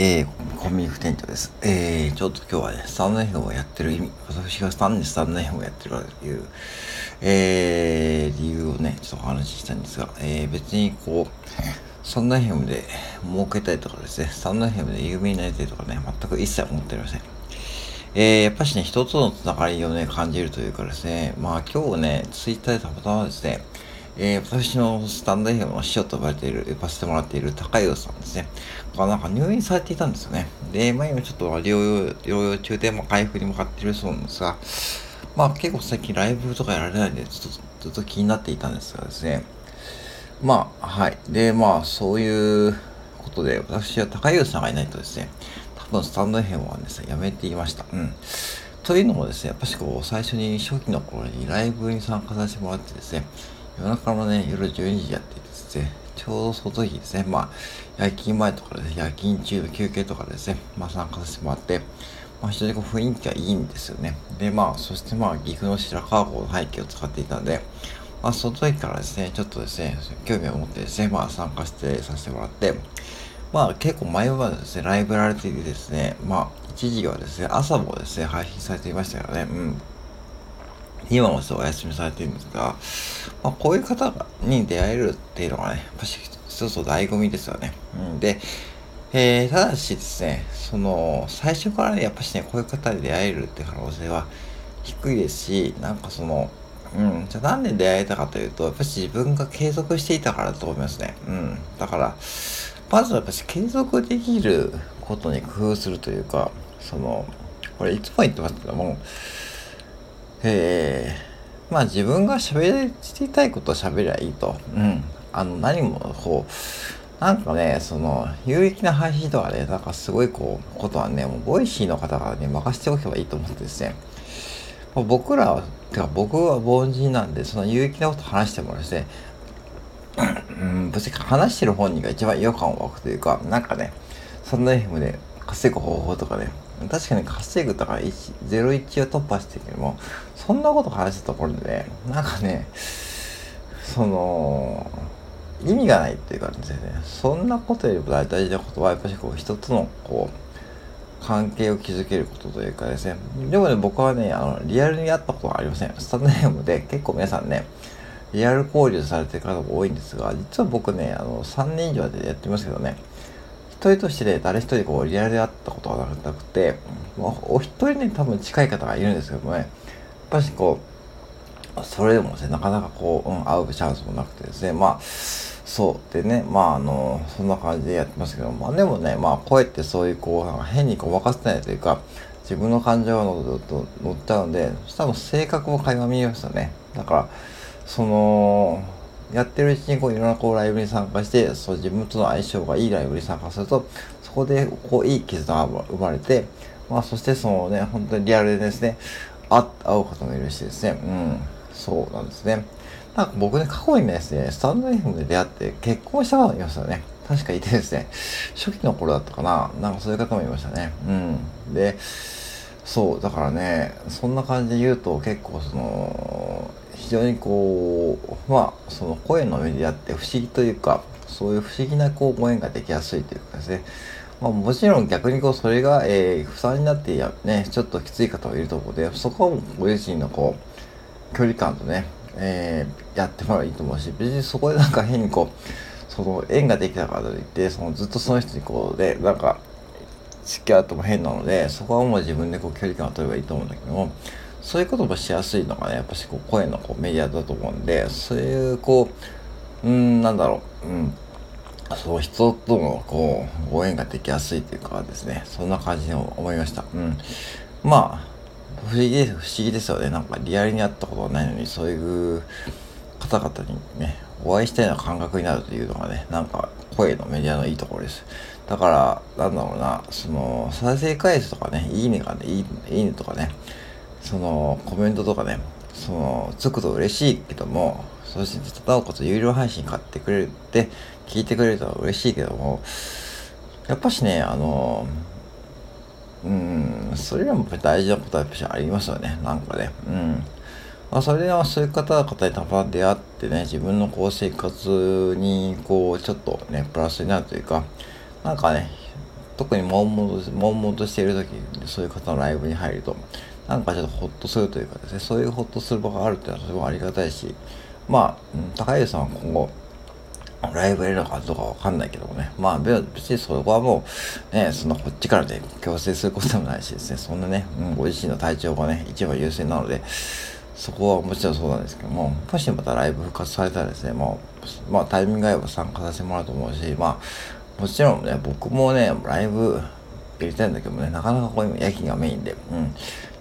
えー、コンビニ副店長です。えー、ちょっと今日はね、スタンド FM をやってる意味、私がスタンでスタンド F をやってるという、えー、理由をね、ちょっとお話ししたんですが、えー、別にこう、スタンド FM で儲けたいとかですね、スタンド FM で有名になりたいとかね、全く一切思っておりません。えー、やっぱしね、人とのつながりをね、感じるというかですね、まあ今日ね、ツイッターでたまたまですね、えー、私のスタンド FM の師匠と呼ばれている、呼ばせてもらっている高湯さんですね。がなんか入院されていたんですよね。で、まあ今ちょっと療養、療養中で、まあ回復に向かっているそうなんですが、まあ結構最近ライブとかやられないんで、ちょっとずっと気になっていたんですがですね。まあ、はい。で、まあそういうことで、私は高湯さんがいないとですね、多分スタンド FM はですね、やめていました。うん。というのもですね、やっぱしこう、最初に初期の頃にライブに参加させてもらってですね、夜中のね、夜12時やってですね、ちょうどその時ですね、まあ、夜勤前とかでね、夜勤中の休憩とかですね、まあ参加させてもらって、まあ非常にこう雰囲気がいいんですよね。で、まあ、そしてまあ、岐阜の白川郷の背景を使っていたんで、まあ、その時からですね、ちょっとですね、興味を持ってですね、まあ、参加してさせてもらって、まあ、結構前まですね、ライブやられていてですね、まあ、一時はですね、朝もですね、配信されていましたからね、うん。今もそうお休みされてるんですが、まあ、こういう方に出会えるっていうのがね、やっぱし一つの醍醐味ですよね。うん、で、えー、ただしですね、その、最初からね、やっぱしね、こういう方に出会えるって可能性は低いですし、なんかその、うん、じゃあなんで出会えたかというと、やっぱし自分が継続していたからだと思いますね。うん。だから、まずはやっぱし継続できることに工夫するというか、その、これいつも言ってますけども、えー、まあ自分が喋りたいことを喋りゃいいと。うん。あの、何もこう、なんかね、その、有益な配信とかね、なんかすごいこう、ことはね、もう、 Voicy の方がね、任せておけばいいと思ってですね。僕らは、てか僕は凡人なんで、その有益なこと話してもですね、うん、別に話してる本人が一番違和感を湧くというか、なんかね、そんな FM で稼ぐ方法とかね、確かに稼ぐとか01を突破してるけども、そんなこと話したところで、なんかね、その、意味がないっていうかですね、そんなことよりも大事なことは、やっぱりこう、人との、こう、関係を築けることというかですね。でもね、僕はね、あの、リアルに会ったことはありません。スタンドネームで結構皆さんね、リアル交流されてる方も多いんですが、実は僕ね、あの、3年以上でやってますけどね、人としてね、誰一人こう、リアルで会ったことはなくて、まあ、お一人ね、多分近い方がいるんですけどもね、やっぱしこう、それでもですね、なかなかこう、うん、会うチャンスもなくてですね、まあ、そうでね、まああの、そんな感じでやってますけど、まあでもね、まあ声ってそういうこう、なんか変にごまかせないというか、自分の感情が乗っちゃうんで、そしたら性格も垣間見えますよね。だから、その、やってるうちにこういろんなこうライブに参加して、そう自分との相性がいいライブに参加すると、そこでこういい絆が生まれて、まあそしてそのね、本当にリアルでですね、会う方もいるしですね、うん、そうなんですね。なんか僕ね、過去にですね、スタンド FM で出会って結婚した方がいましたね。確かいてですね、初期の頃だったかな、なんかそういう方もいましたね。うん。で、そう、だからね、そんな感じで言うと結構その、非常にこう、まあ、その声の上であって不思議というか、そういう不思議なこうご縁ができやすいというかですね。まあ、もちろん逆にこう、それが、えー、負担になってや、ね、ちょっときつい方もいると思うので、そこはご自身のこう、距離感とね、えー、やってもらえばいいと思うし、別にそこでなんか変にこう、その縁ができたからといって、そのずっとその人にこうで、なんか、付き合っても変なので、そこはもう自分でこう距離感を取ればいいと思うんだけども、そういうこともしやすいのがね、やっぱしこう声のこうメディアだと思うんで、そういうこう、うん、なんだろう、うん、そう人とのこう、ご縁ができやすいというかですね、そんな感じに思いました。うん。まあ、不思議です、不思議ですよね。なんかリアルに会ったことはないのに、そういう方々にね、お会いしたような感覚になるというのがね、なんか声のメディアのいいところです。だから、なんだろうな、その、再生回数とかね、いいねがね、いいいいねとかね、そのコメントとかねそのつくと嬉しいけどもそしてなおかつ有料配信買ってくれるって聞いてくれると嬉しいけどもやっぱしねあのうんそれらも大事なことはやっぱしありますよねなんかね。うん。まあ、それはそういう方々にたま出会ってね、自分のこう生活にこう、ちょっとね、プラスになるというか、なんかね、特に悶々と悶々としている時そういう方のライブに入るとなんかちょっとホッとするというかですねそういうホッとする場があるっていうのはすごいありがたいしまあ高橋さんは今後ライブやるのかどうかわかんないけどもね。まあ別にそこはもう、ね、そのこっちからね、強制することでもないしですね、そんなね、うん、ご自身の体調がね、一番優先なので、そこはもちろんそうなんですけども、もしまたライブ復活されたらですね、もう、まあタイミングが合えば参加させてもらうと思うし、まあ、もちろんね、僕もね、ライブやりたいんだけどもね、なかなかこう今夜勤がメインで、うん。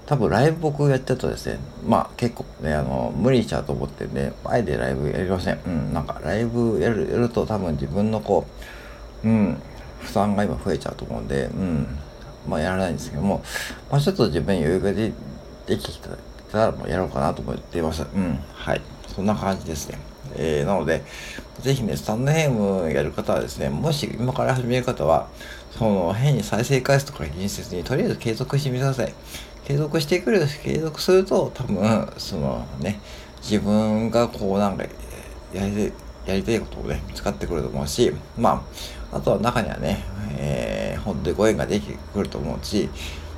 多分ライブ僕やってるとですね、まあ結構ね、あの、無理しちゃうと思ってんで、あえてライブやりません。うん、なんかライブやるやると多分自分のこう、うん、負担が今増えちゃうと思うんで、うん、まあやらないんですけども、まあちょっと自分に余裕がでできたらもうやろうかなと思っています。うん、はい。そんな感じですね。えー、なので、ぜひね、スタンドヘムやる方はですね、もし今から始める方は、その変に再生回数とか気にせずに、とりあえず継続してみてください。継続してくる、継続すると、多分、そのね、自分がこうなんか、やりやりたいことをね、見つかってくると思うし、まあ、あとは中にはね、えー、本当にご縁ができてくると思うし、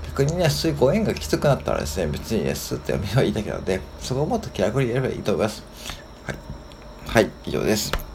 逆にね、そういうご縁がきつくなったらですね、別にね、スッとやめればいいだけなので、そこをもっと気楽にやればいいと思います。はい。はい、以上です。